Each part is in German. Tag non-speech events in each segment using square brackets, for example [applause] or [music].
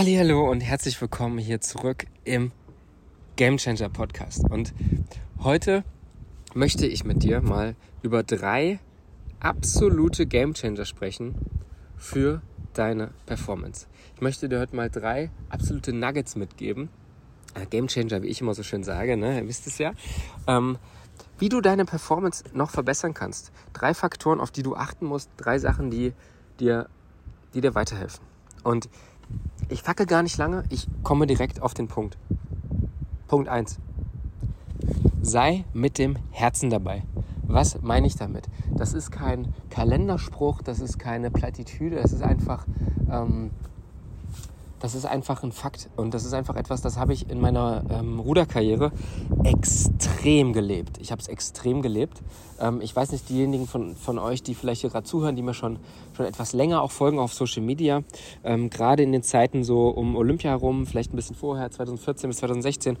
Hallo und herzlich willkommen hier zurück im Game Changer Podcast. Und heute möchte ich mit dir mal über drei absolute Game Changer sprechen für deine Performance. Ich möchte dir heute mal drei absolute Nuggets mitgeben. Äh, Game Changer, wie ich immer so schön sage, ne? ihr wisst es ja. Ähm, wie du deine Performance noch verbessern kannst. Drei Faktoren, auf die du achten musst, drei Sachen, die dir, die dir weiterhelfen. Und ich facke gar nicht lange, ich komme direkt auf den Punkt. Punkt 1. Sei mit dem Herzen dabei. Was meine ich damit? Das ist kein Kalenderspruch, das ist keine Plattitüde, das ist einfach ähm, das ist einfach ein Fakt. Und das ist einfach etwas, das habe ich in meiner ähm, Ruderkarriere extrem gelebt. Ich habe es extrem gelebt. Ähm, ich weiß nicht, diejenigen von, von euch, die vielleicht hier gerade zuhören, die mir schon, schon etwas länger auch folgen auf Social Media, ähm, gerade in den Zeiten so um Olympia herum, vielleicht ein bisschen vorher, 2014 bis 2016,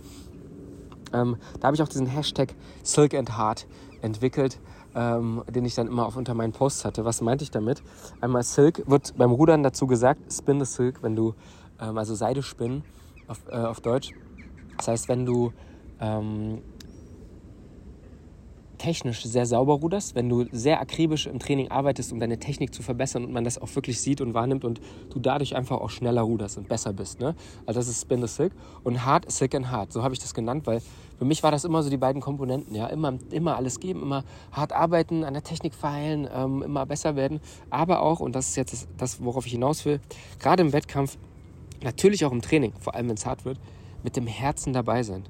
ähm, da habe ich auch diesen Hashtag Silk and Heart entwickelt. Ähm, den ich dann immer auf unter meinen Posts hatte. Was meinte ich damit? Einmal Silk wird beim Rudern dazu gesagt, spin the Silk, wenn du ähm, also Seide spinnen auf, äh, auf Deutsch. Das heißt, wenn du ähm, technisch sehr sauber ruderst, wenn du sehr akribisch im Training arbeitest, um deine Technik zu verbessern und man das auch wirklich sieht und wahrnimmt und du dadurch einfach auch schneller ruderst und besser bist. Ne? Also das ist Spin the Silk und Hard, Silk and Hard, so habe ich das genannt, weil für mich war das immer so die beiden Komponenten. Ja? Immer, immer alles geben, immer hart arbeiten, an der Technik feilen, ähm, immer besser werden, aber auch, und das ist jetzt das, worauf ich hinaus will, gerade im Wettkampf natürlich auch im Training, vor allem wenn es hart wird, mit dem Herzen dabei sein.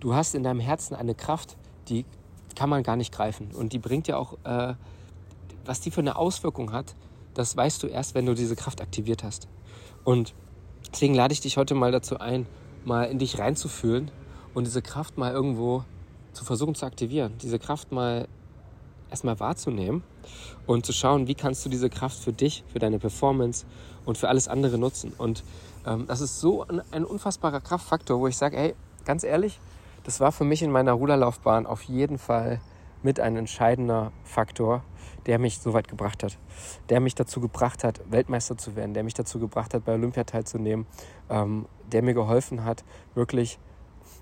Du hast in deinem Herzen eine Kraft, die kann man gar nicht greifen. Und die bringt ja auch, äh, was die für eine Auswirkung hat, das weißt du erst, wenn du diese Kraft aktiviert hast. Und deswegen lade ich dich heute mal dazu ein, mal in dich reinzufühlen und diese Kraft mal irgendwo zu versuchen zu aktivieren. Diese Kraft mal erstmal wahrzunehmen und zu schauen, wie kannst du diese Kraft für dich, für deine Performance und für alles andere nutzen. Und ähm, das ist so ein, ein unfassbarer Kraftfaktor, wo ich sage, hey, ganz ehrlich, das war für mich in meiner Ruderlaufbahn auf jeden Fall mit ein entscheidender Faktor, der mich so weit gebracht hat. Der mich dazu gebracht hat, Weltmeister zu werden, der mich dazu gebracht hat, bei Olympia teilzunehmen, ähm, der mir geholfen hat, wirklich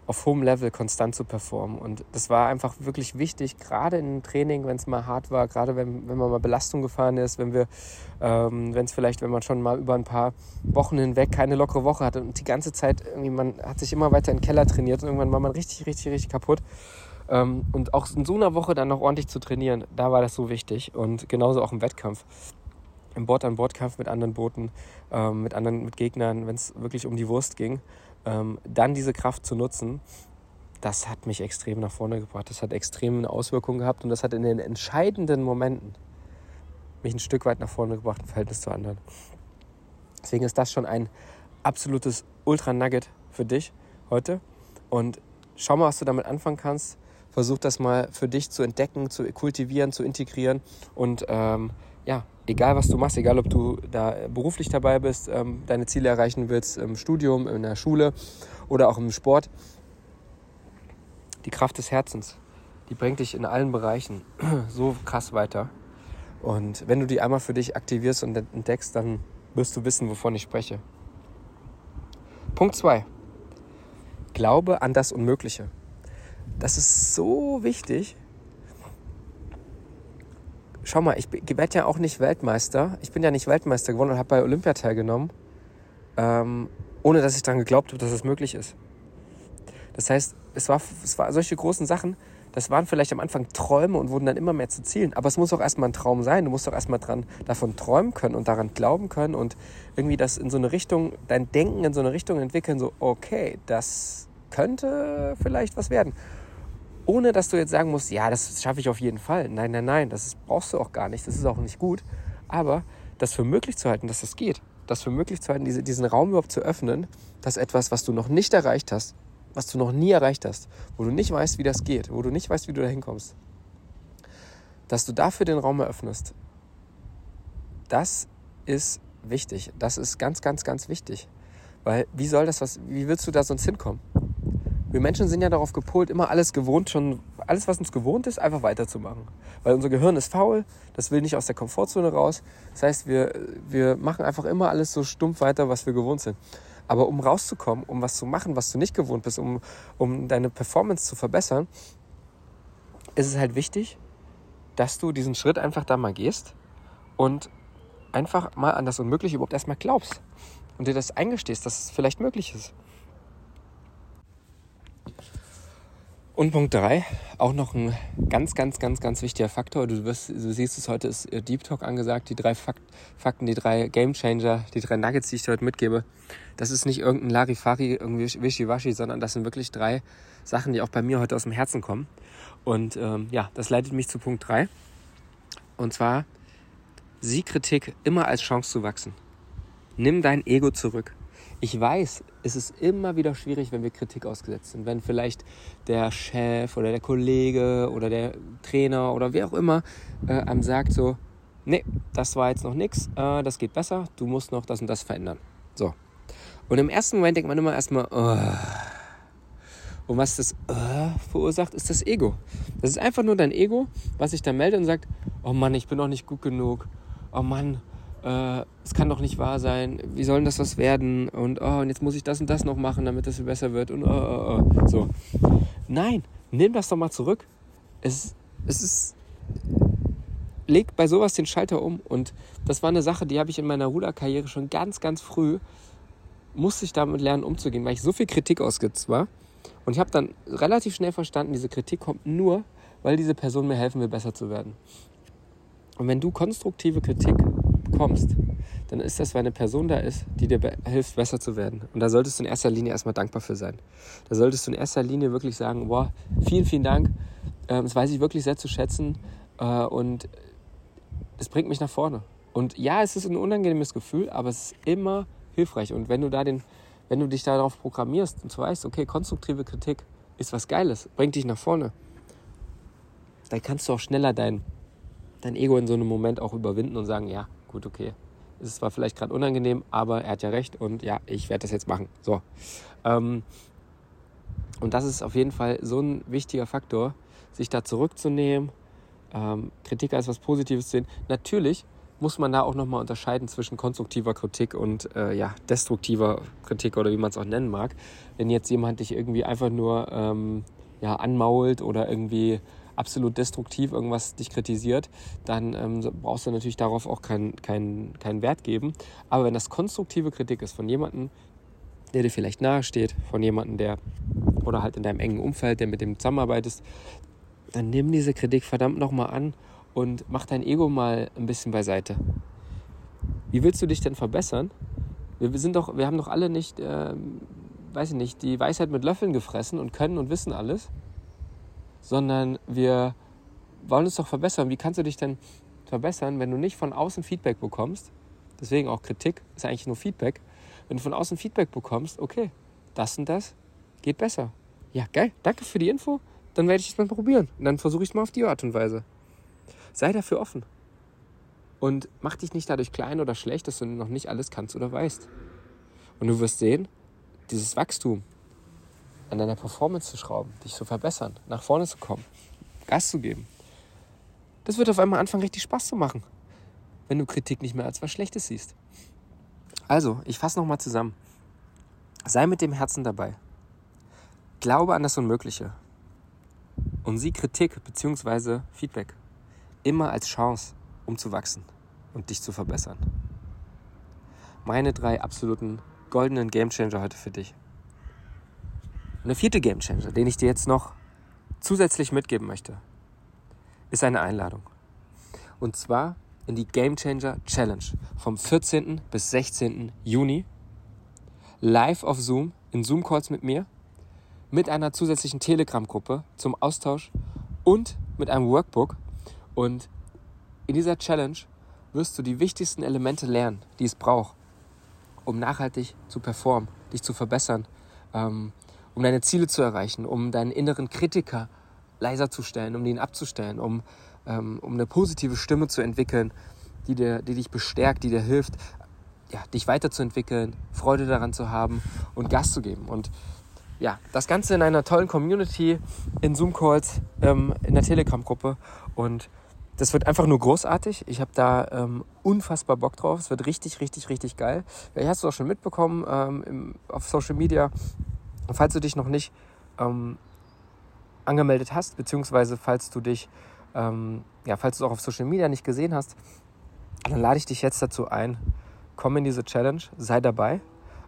auf hohem Level konstant zu performen. Und das war einfach wirklich wichtig, gerade im Training, wenn es mal hart war, gerade wenn, wenn man mal Belastung gefahren ist, wenn wir, ähm, wenn es vielleicht, wenn man schon mal über ein paar Wochen hinweg keine lockere Woche hatte und die ganze Zeit irgendwie, man hat sich immer weiter in den Keller trainiert und irgendwann war man richtig, richtig, richtig kaputt. Ähm, und auch in so einer Woche dann noch ordentlich zu trainieren, da war das so wichtig. Und genauso auch im Wettkampf im Bord-an-Bord-Kampf mit anderen Booten, ähm, mit anderen mit Gegnern, wenn es wirklich um die Wurst ging ähm, dann diese Kraft zu nutzen, das hat mich extrem nach vorne gebracht. Das hat extreme Auswirkungen gehabt und das hat in den entscheidenden Momenten mich ein Stück weit nach vorne gebracht im Verhältnis zu anderen. Deswegen ist das schon ein absolutes Ultra-Nugget für dich heute. Und schau mal, was du damit anfangen kannst. Versuch das mal für dich zu entdecken, zu kultivieren, zu integrieren und ähm, ja, egal was du machst, egal ob du da beruflich dabei bist, ähm, deine Ziele erreichen willst im Studium, in der Schule oder auch im Sport, die Kraft des Herzens, die bringt dich in allen Bereichen [clears throat] so krass weiter. Und wenn du die einmal für dich aktivierst und entdeckst, dann wirst du wissen, wovon ich spreche. Punkt 2. Glaube an das Unmögliche. Das ist so wichtig, schau mal, ich werde ja auch nicht Weltmeister. Ich bin ja nicht Weltmeister geworden und habe bei Olympia teilgenommen, ähm, ohne dass ich daran geglaubt habe, dass es möglich ist. Das heißt, es war, es war solche großen Sachen, das waren vielleicht am Anfang Träume und wurden dann immer mehr zu Zielen. Aber es muss auch erstmal ein Traum sein. Du musst auch erstmal dran, davon träumen können und daran glauben können und irgendwie das in so eine Richtung, dein Denken in so eine Richtung entwickeln, so, okay, das könnte vielleicht was werden ohne dass du jetzt sagen musst, ja, das schaffe ich auf jeden Fall. Nein, nein, nein, das brauchst du auch gar nicht. Das ist auch nicht gut. Aber das für möglich zu halten, dass das geht, das für möglich zu halten, diese, diesen Raum überhaupt zu öffnen, dass etwas, was du noch nicht erreicht hast, was du noch nie erreicht hast, wo du nicht weißt, wie das geht, wo du nicht weißt, wie du da hinkommst, dass du dafür den Raum eröffnest, das ist wichtig. Das ist ganz, ganz, ganz wichtig. Weil wie soll das was, wie willst du da sonst hinkommen? Wir Menschen sind ja darauf gepolt, immer alles gewohnt, schon alles, was uns gewohnt ist, einfach weiterzumachen. Weil unser Gehirn ist faul, das will nicht aus der Komfortzone raus. Das heißt, wir, wir machen einfach immer alles so stumpf weiter, was wir gewohnt sind. Aber um rauszukommen, um was zu machen, was du nicht gewohnt bist, um, um deine Performance zu verbessern, ist es halt wichtig, dass du diesen Schritt einfach da mal gehst und einfach mal an das Unmögliche überhaupt erstmal glaubst und dir das eingestehst, dass es vielleicht möglich ist. Und Punkt 3, auch noch ein ganz, ganz, ganz, ganz wichtiger Faktor. Du, wirst, du siehst es, heute ist Deep Talk angesagt. Die drei Fakt, Fakten, die drei Game Changer, die drei Nuggets, die ich dir heute mitgebe. Das ist nicht irgendein Larifari, irgendwie Wischiwaschi, sondern das sind wirklich drei Sachen, die auch bei mir heute aus dem Herzen kommen. Und ähm, ja, das leitet mich zu Punkt 3. Und zwar, sieh Kritik immer als Chance zu wachsen. Nimm dein Ego zurück. Ich weiß, es ist immer wieder schwierig, wenn wir Kritik ausgesetzt sind. Wenn vielleicht der Chef oder der Kollege oder der Trainer oder wer auch immer äh, einem sagt so, nee, das war jetzt noch nichts, äh, das geht besser, du musst noch das und das verändern. So. Und im ersten Moment denkt man immer erstmal, oh. Und was das uh, verursacht, ist das Ego. Das ist einfach nur dein Ego, was sich da meldet und sagt, oh Mann, ich bin noch nicht gut genug. Oh Mann, es kann doch nicht wahr sein, wie soll denn das was werden? Und, oh, und jetzt muss ich das und das noch machen, damit das besser wird. Und oh, oh, oh. so. Nein, nimm das doch mal zurück. Es, es ist. Leg bei sowas den Schalter um. Und das war eine Sache, die habe ich in meiner Ruderkarriere schon ganz, ganz früh, musste ich damit lernen umzugehen, weil ich so viel Kritik ausgesetzt war. Und ich habe dann relativ schnell verstanden, diese Kritik kommt nur, weil diese Person mir helfen will, besser zu werden. Und wenn du konstruktive Kritik bekommst, dann ist das, weil eine Person da ist, die dir hilft, besser zu werden. Und da solltest du in erster Linie erstmal dankbar für sein. Da solltest du in erster Linie wirklich sagen, boah, vielen, vielen Dank. Ähm, das weiß ich wirklich sehr zu schätzen. Äh, und es bringt mich nach vorne. Und ja, es ist ein unangenehmes Gefühl, aber es ist immer hilfreich. Und wenn du da den, wenn du dich darauf programmierst und weißt, okay, konstruktive Kritik ist was Geiles, bringt dich nach vorne, dann kannst du auch schneller dein, dein Ego in so einem Moment auch überwinden und sagen, ja, gut, okay. Es war vielleicht gerade unangenehm, aber er hat ja recht und ja, ich werde das jetzt machen. So. Ähm, und das ist auf jeden Fall so ein wichtiger Faktor, sich da zurückzunehmen, ähm, Kritik als was Positives zu sehen. Natürlich muss man da auch nochmal unterscheiden zwischen konstruktiver Kritik und äh, ja, destruktiver Kritik oder wie man es auch nennen mag. Wenn jetzt jemand dich irgendwie einfach nur ähm, ja, anmault oder irgendwie absolut destruktiv irgendwas dich kritisiert, dann ähm, brauchst du natürlich darauf auch keinen kein, kein Wert geben. Aber wenn das konstruktive Kritik ist von jemandem, der dir vielleicht nahe steht, von jemandem, der oder halt in deinem engen Umfeld, der mit dem zusammenarbeitest, dann nimm diese Kritik verdammt nochmal an und mach dein Ego mal ein bisschen beiseite. Wie willst du dich denn verbessern? Wir sind doch, wir haben doch alle nicht, äh, weiß ich nicht, die Weisheit mit Löffeln gefressen und können und wissen alles sondern wir wollen uns doch verbessern. Wie kannst du dich denn verbessern, wenn du nicht von außen Feedback bekommst? Deswegen auch Kritik ist eigentlich nur Feedback. Wenn du von außen Feedback bekommst, okay, das und das geht besser. Ja, geil, danke für die Info. Dann werde ich es mal probieren. Und dann versuche ich es mal auf die Art und Weise. Sei dafür offen. Und mach dich nicht dadurch klein oder schlecht, dass du noch nicht alles kannst oder weißt. Und du wirst sehen, dieses Wachstum, an deiner Performance zu schrauben, dich zu verbessern, nach vorne zu kommen, Gas zu geben. Das wird auf einmal anfangen, richtig Spaß zu machen, wenn du Kritik nicht mehr als was Schlechtes siehst. Also, ich fasse nochmal zusammen. Sei mit dem Herzen dabei. Glaube an das Unmögliche. Und sieh Kritik bzw. Feedback immer als Chance, um zu wachsen und dich zu verbessern. Meine drei absoluten goldenen Gamechanger heute für dich. Und der vierte Game Changer, den ich dir jetzt noch zusätzlich mitgeben möchte, ist eine Einladung. Und zwar in die Game Changer Challenge vom 14. bis 16. Juni. Live auf Zoom, in Zoom-Calls mit mir, mit einer zusätzlichen Telegram-Gruppe zum Austausch und mit einem Workbook. Und in dieser Challenge wirst du die wichtigsten Elemente lernen, die es braucht, um nachhaltig zu performen, dich zu verbessern, ähm, um deine Ziele zu erreichen, um deinen inneren Kritiker leiser zu stellen, um ihn abzustellen, um, ähm, um eine positive Stimme zu entwickeln, die, dir, die dich bestärkt, die dir hilft, ja, dich weiterzuentwickeln, Freude daran zu haben und Gas zu geben. Und ja, das Ganze in einer tollen Community, in Zoom-Calls, ähm, in der Telegram-Gruppe. Und das wird einfach nur großartig. Ich habe da ähm, unfassbar Bock drauf. Es wird richtig, richtig, richtig geil. Vielleicht hast du auch schon mitbekommen ähm, im, auf Social Media. Falls du dich noch nicht ähm, angemeldet hast, beziehungsweise falls du dich, ähm, ja, falls du es auch auf Social Media nicht gesehen hast, dann lade ich dich jetzt dazu ein. Komm in diese Challenge, sei dabei.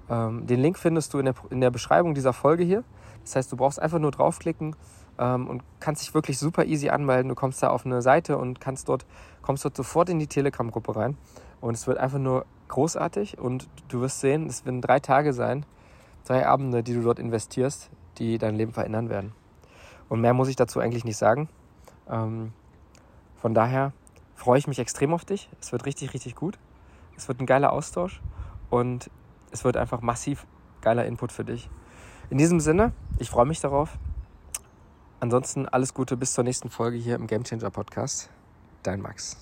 Ähm, den Link findest du in der, in der Beschreibung dieser Folge hier. Das heißt, du brauchst einfach nur draufklicken ähm, und kannst dich wirklich super easy anmelden. Du kommst da auf eine Seite und kannst dort, kommst dort sofort in die Telegram-Gruppe rein. Und es wird einfach nur großartig und du wirst sehen, es werden drei Tage sein, drei Abende, die du dort investierst, die dein Leben verändern werden. Und mehr muss ich dazu eigentlich nicht sagen. Ähm, von daher freue ich mich extrem auf dich. Es wird richtig, richtig gut. Es wird ein geiler Austausch und es wird einfach massiv geiler Input für dich. In diesem Sinne, ich freue mich darauf. Ansonsten alles Gute bis zur nächsten Folge hier im Game Changer Podcast. Dein Max.